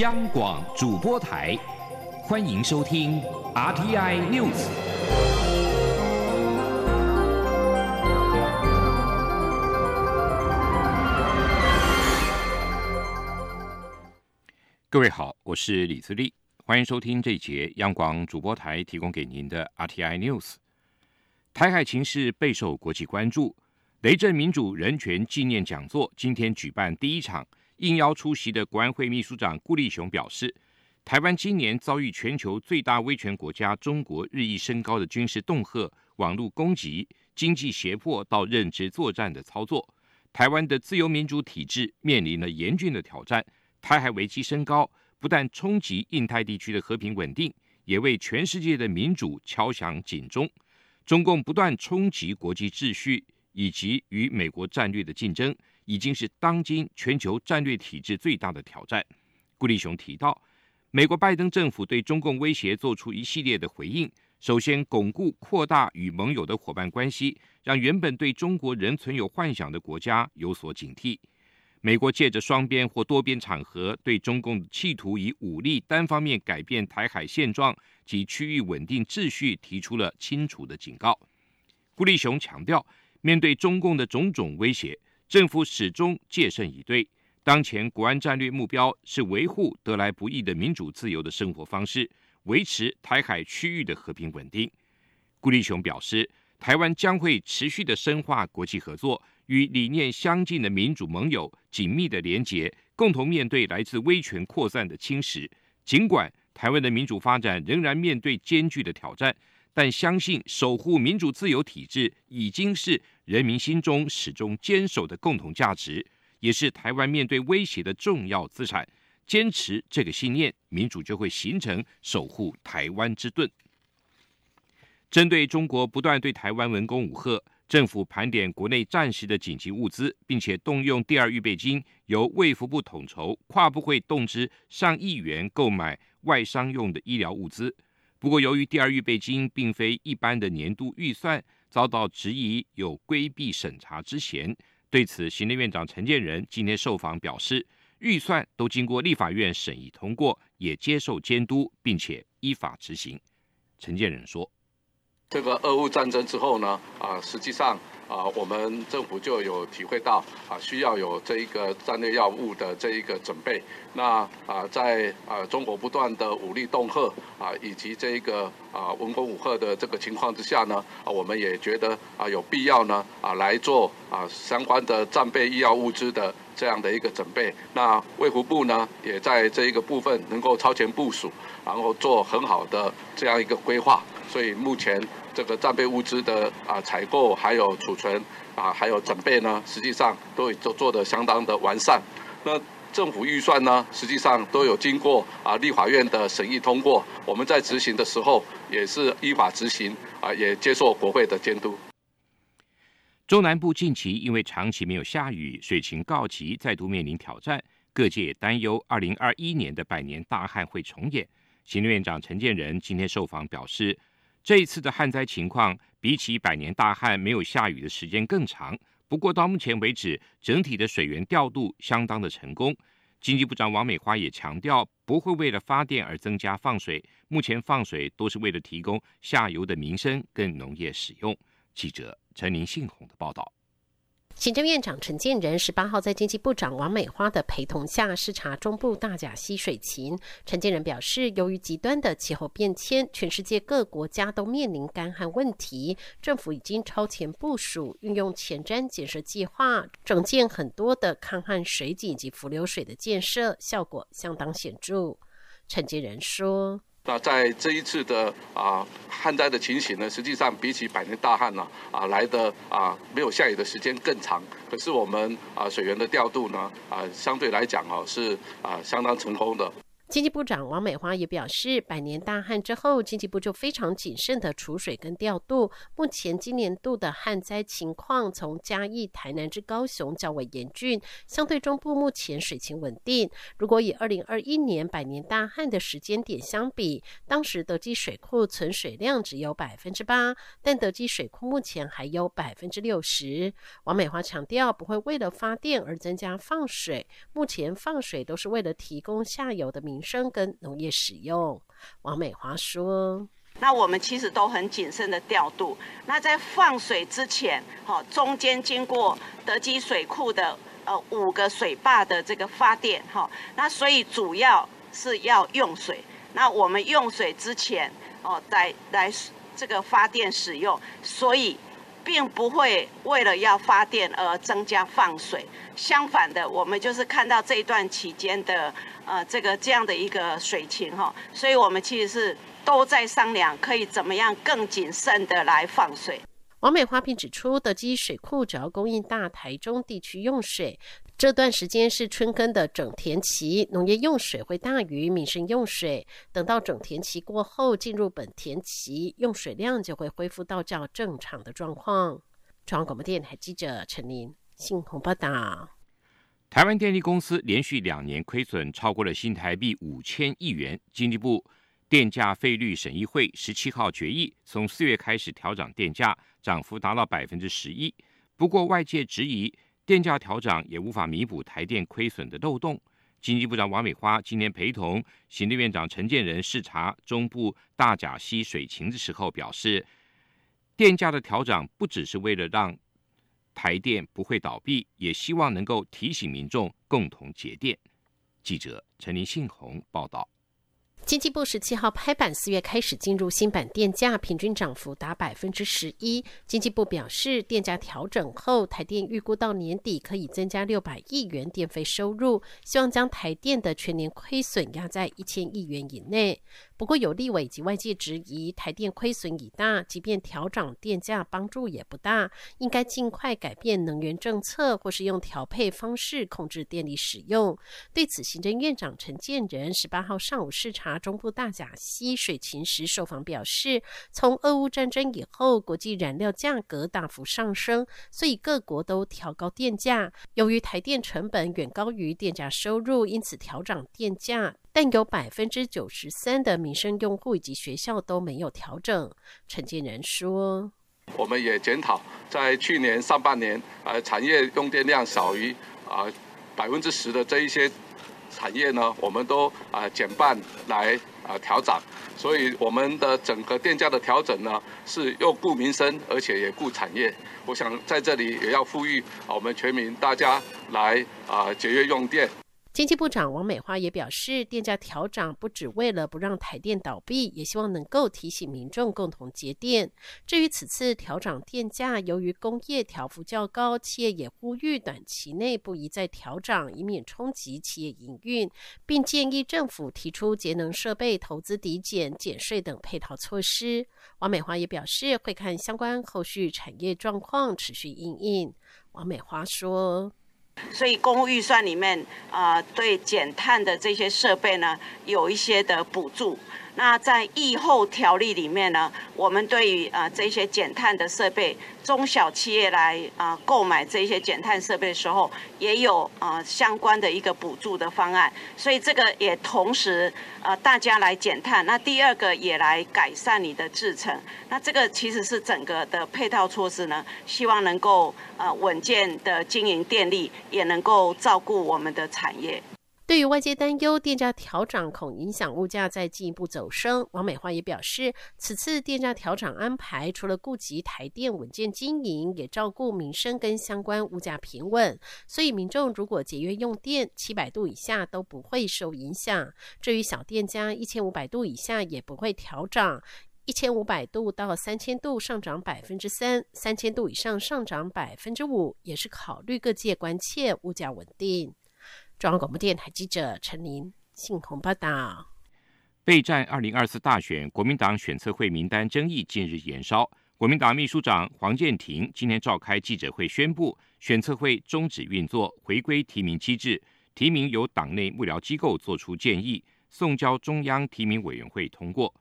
央广主播台，欢迎收听 RTI News。各位好，我是李自立，欢迎收听这一节央广主播台提供给您的 RTI News。台海情势备受国际关注，雷震民主人权纪念讲座今天举办第一场。应邀出席的国安会秘书长顾立雄表示，台湾今年遭遇全球最大威权国家中国日益升高的军事恫吓、网络攻击、经济胁迫到认知作战的操作，台湾的自由民主体制面临了严峻的挑战。台海危机升高，不但冲击印太地区的和平稳定，也为全世界的民主敲响警钟。中共不断冲击国际秩序以及与美国战略的竞争。已经是当今全球战略体制最大的挑战。顾立雄提到，美国拜登政府对中共威胁做出一系列的回应。首先，巩固扩大与盟友的伙伴关系，让原本对中国仍存有幻想的国家有所警惕。美国借着双边或多边场合，对中共企图以武力单方面改变台海现状及区域稳定秩序提出了清楚的警告。顾立雄强调，面对中共的种种威胁。政府始终戒慎以对。当前国安战略目标是维护得来不易的民主自由的生活方式，维持台海区域的和平稳定。顾立雄表示，台湾将会持续的深化国际合作，与理念相近的民主盟友紧密的连结，共同面对来自威权扩散的侵蚀。尽管台湾的民主发展仍然面对艰巨的挑战。但相信守护民主自由体制已经是人民心中始终坚守的共同价值，也是台湾面对威胁的重要资产。坚持这个信念，民主就会形成守护台湾之盾。针对中国不断对台湾文攻武吓，政府盘点国内暂时的紧急物资，并且动用第二预备金，由卫福部统筹，跨部会动支上亿元购买外商用的医疗物资。不过，由于第二预备金并非一般的年度预算，遭到质疑有规避审查之嫌。对此，行政院长陈建仁今天受访表示，预算都经过立法院审议通过，也接受监督，并且依法执行。陈建仁说：“这个俄乌战争之后呢，啊，实际上。”啊，我们政府就有体会到啊，需要有这一个战略药物的这一个准备。那啊，在啊中国不断的武力恫吓啊，以及这一个啊文攻武吓的这个情况之下呢，啊，我们也觉得啊有必要呢啊来做啊相关的战备医药物资的这样的一个准备。那卫福部呢，也在这一个部分能够超前部署，然后做很好的这样一个规划。所以目前。这个战备物资的啊采购，还有储存啊，还有准备呢，实际上都都做得相当的完善。那政府预算呢，实际上都有经过啊立法院的审议通过。我们在执行的时候也是依法执行啊，也接受国会的监督。中南部近期因为长期没有下雨，水情告急，再度面临挑战。各界担忧二零二一年的百年大旱会重演。行政院长陈建仁今天受访表示。这一次的旱灾情况，比起百年大旱没有下雨的时间更长。不过到目前为止，整体的水源调度相当的成功。经济部长王美花也强调，不会为了发电而增加放水。目前放水都是为了提供下游的民生跟农业使用。记者陈林信宏的报道。行政院长陈建仁十八号在经济部长王美花的陪同下视察中部大甲溪水情。陈建仁表示，由于极端的气候变迁，全世界各国家都面临干旱问题，政府已经超前部署，运用前瞻建设计划，整建很多的抗旱水井及浮流水的建设，效果相当显著。陈建仁说。那在这一次的啊旱灾的情形呢，实际上比起百年大旱呢啊来的啊没有下雨的时间更长，可是我们啊水源的调度呢啊相对来讲哦是啊相当成功的。经济部长王美花也表示，百年大旱之后，经济部就非常谨慎的储水跟调度。目前今年度的旱灾情况，从嘉义、台南至高雄较为严峻，相对中部目前水情稳定。如果以二零二一年百年大旱的时间点相比，当时德基水库存水量只有百分之八，但德基水库目前还有百分之六十。王美花强调，不会为了发电而增加放水，目前放水都是为了提供下游的民。生跟农业使用，王美华说：“那我们其实都很谨慎的调度。那在放水之前，哈，中间经过德基水库的呃五个水坝的这个发电，哈，那所以主要是要用水。那我们用水之前，哦，来来这个发电使用，所以并不会为了要发电而增加放水。相反的，我们就是看到这一段期间的。”呃，这个这样的一个水情哈，所以我们其实是都在商量，可以怎么样更谨慎的来放水。王美花并指出，德基水库主要供应大台中地区用水，这段时间是春耕的整田期，农业用水会大于民生用水。等到整田期过后，进入本田期，用水量就会恢复到较正常的状况。中央广播电台记者陈琳，信鸿报道。台湾电力公司连续两年亏损超过了新台币五千亿元。经济部电价费率审议会十七号决议，从四月开始调涨电价，涨幅达到百分之十一。不过外界质疑，电价调涨也无法弥补台电亏损的漏洞。经济部长王美花今天陪同行政院长陈建仁视察中部大甲溪水情的时候表示，电价的调涨不只是为了让台电不会倒闭，也希望能够提醒民众共同节电。记者陈林信宏报道。经济部十七号拍板，四月开始进入新版电价，平均涨幅达百分之十一。经济部表示，电价调整后，台电预估到年底可以增加六百亿元电费收入，希望将台电的全年亏损压在一千亿元以内。不过，有立委及外界质疑，台电亏损已大，即便调涨电价，帮助也不大，应该尽快改变能源政策，或是用调配方式控制电力使用。对此，行政院长陈建仁十八号上午视察中部大甲溪水情时受访表示，从俄乌战争以后，国际燃料价格大幅上升，所以各国都调高电价。由于台电成本远高于电价收入，因此调涨电价。但有百分之九十三的民生用户以及学校都没有调整。陈建仁说：“我们也检讨，在去年上半年，呃，产业用电量少于啊百分之十的这一些产业呢，我们都啊减半来啊调整。所以我们的整个电价的调整呢，是又顾民生，而且也顾产业。我想在这里也要呼吁我们全民大家来啊节约用电。”经济部长王美花也表示，电价调涨不只为了不让台电倒闭，也希望能够提醒民众共同节电。至于此次调涨电价，由于工业调幅较高，企业也呼吁短期内不宜再调涨，以免冲击企业营运，并建议政府提出节能设备投资抵减、减税等配套措施。王美花也表示，会看相关后续产业状况，持续应应。王美花说。所以公务预算里面，啊，对减碳的这些设备呢，有一些的补助。那在疫后条例里面呢，我们对于啊这些减碳的设备，中小企业来啊购买这些减碳设备的时候，也有啊相关的一个补助的方案。所以这个也同时呃大家来减碳，那第二个也来改善你的制程。那这个其实是整个的配套措施呢，希望能够呃稳健的经营电力，也能够照顾我们的产业。对于外界担忧电价调涨恐影响物价再进一步走升，王美花也表示，此次电价调涨安排除了顾及台电稳健经营，也照顾民生跟相关物价平稳。所以民众如果节约用电，七百度以下都不会受影响。至于小店家一千五百度以下也不会调涨，一千五百度到三千度上涨百分之三，三千度以上上涨百分之五，也是考虑各界关切物价稳定。中央广播电台记者陈琳信鸿报道：备战二零二四大选，国民党选测会名单争议近日延烧。国民党秘书长黄建庭今天召开记者会，宣布选测会终止运作，回归提名机制，提名由党内幕僚机构做出建议，送交中央提名委员会通过。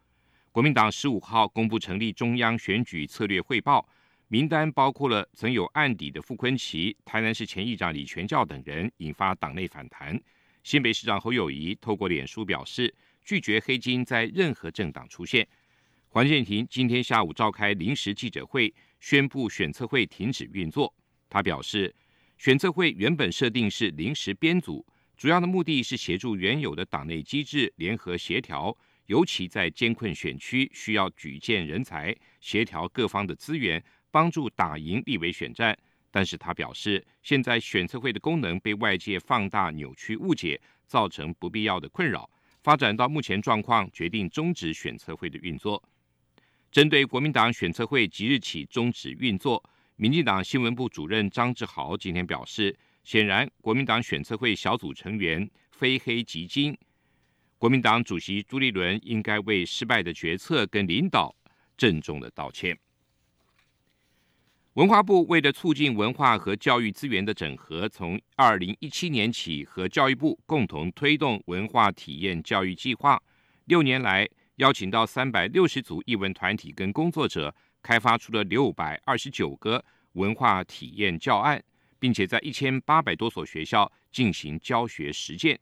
国民党十五号公布成立中央选举策略汇报，名单包括了曾有案底的傅昆奇、台南市前议长李全教等人，引发党内反弹。新北市长侯友谊透过脸书表示，拒绝黑金在任何政党出现。黄建庭今天下午召开临时记者会，宣布选测会停止运作。他表示，选测会原本设定是临时编组，主要的目的是协助原有的党内机制联合协调，尤其在艰困选区需要举荐人才，协调各方的资源，帮助打赢立委选战。但是他表示，现在选测会的功能被外界放大、扭曲、误解，造成不必要的困扰。发展到目前状况，决定终止选测会的运作。针对国民党选测会即日起终止运作，民进党新闻部主任张志豪今天表示，显然国民党选测会小组成员非黑即金，国民党主席朱立伦应该为失败的决策跟领导郑重的道歉。文化部为了促进文化和教育资源的整合，从二零一七年起和教育部共同推动文化体验教育计划，六年来。邀请到三百六十组艺文团体跟工作者，开发出了六百二十九个文化体验教案，并且在一千八百多所学校进行教学实践，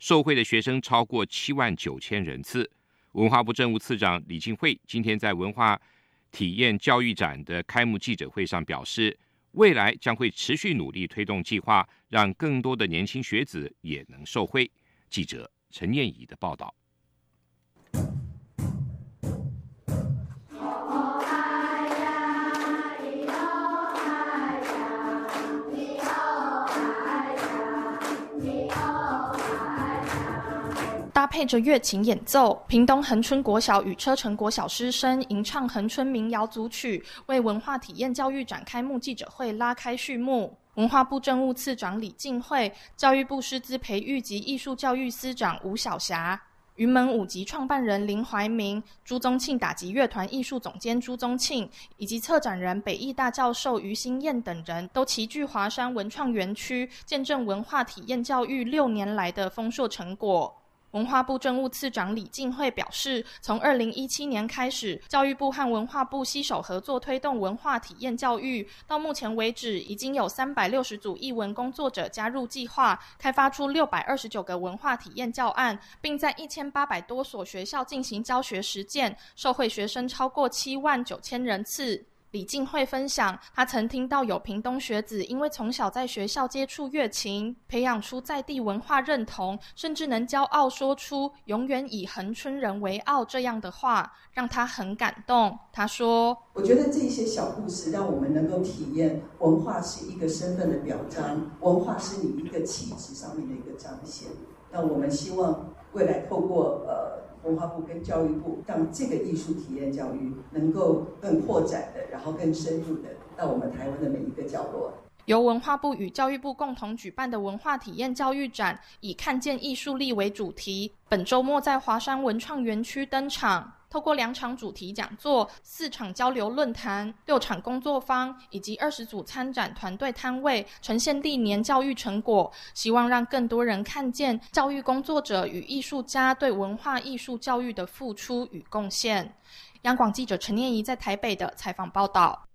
受惠的学生超过七万九千人次。文化部政务次长李进惠今天在文化体验教育展的开幕记者会上表示，未来将会持续努力推动计划，让更多的年轻学子也能受惠。记者陈念仪的报道。配着乐琴演奏，屏东恒春国小与车城国小师生吟唱恒春民谣组曲，为文化体验教育展开幕记者会拉开序幕。文化部政务次长李进惠、教育部师资培育及艺术教育司长吴晓霞、云门舞集创办人林怀民、朱宗庆打击乐团艺术总监朱宗庆，以及策展人北艺大教授于新燕等人都齐聚华山文创园区，见证文化体验教育六年来的丰硕成果。文化部政务次长李进惠表示，从二零一七年开始，教育部和文化部携手合作推动文化体验教育，到目前为止，已经有三百六十组艺文工作者加入计划，开发出六百二十九个文化体验教案，并在一千八百多所学校进行教学实践，受惠学生超过七万九千人次。李静慧分享，他曾听到有屏东学子因为从小在学校接触乐琴，培养出在地文化认同，甚至能骄傲说出“永远以恒春人为傲”这样的话，让他很感动。他说：“我觉得这些小故事让我们能够体验文化是一个身份的表彰，文化是你一个气质上面的一个彰显。那我们希望未来透过呃。”文化部跟教育部让这个艺术体验教育能够更扩展的，然后更深入的到我们台湾的每一个角落。由文化部与教育部共同举办的文化体验教育展，以“看见艺术力”为主题，本周末在华山文创园区登场。透过两场主题讲座、四场交流论坛、六场工作坊以及二十组参展团队摊位，呈现历年教育成果，希望让更多人看见教育工作者与艺术家对文化艺术教育的付出与贡献。央广记者陈念怡在台北的采访报道。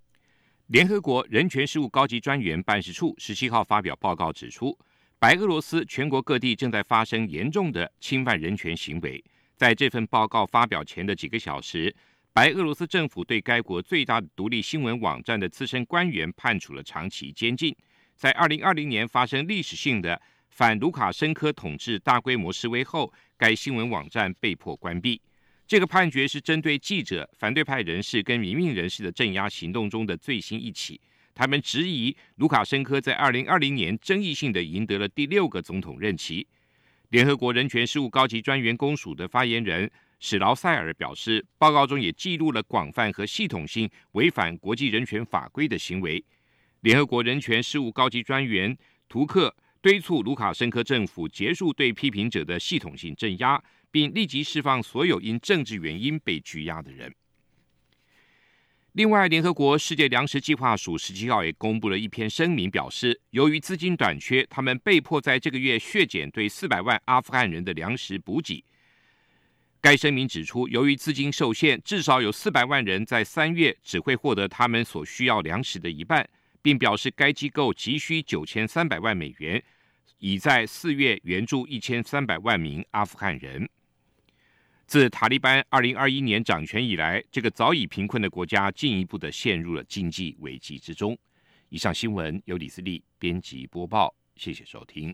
联合国人权事务高级专员办事处十七号发表报告指出，白俄罗斯全国各地正在发生严重的侵犯人权行为。在这份报告发表前的几个小时，白俄罗斯政府对该国最大的独立新闻网站的资深官员判处了长期监禁。在二零二零年发生历史性的反卢卡申科统治大规模示威后，该新闻网站被迫关闭。这个判决是针对记者、反对派人士跟民运人士的镇压行动中的最新一起。他们质疑卢卡申科在二零二零年争议性的赢得了第六个总统任期。联合国人权事务高级专员公署的发言人史劳塞尔表示，报告中也记录了广泛和系统性违反国际人权法规的行为。联合国人权事务高级专员图克敦促卢卡申科政府结束对批评者的系统性镇压，并立即释放所有因政治原因被拘押的人。另外，联合国世界粮食计划署十七号也公布了一篇声明，表示由于资金短缺，他们被迫在这个月削减对四百万阿富汗人的粮食补给。该声明指出，由于资金受限，至少有四百万人在三月只会获得他们所需要粮食的一半，并表示该机构急需九千三百万美元，已在四月援助一千三百万名阿富汗人。自塔利班二零二一年掌权以来，这个早已贫困的国家进一步的陷入了经济危机之中。以上新闻由李思利编辑播报，谢谢收听。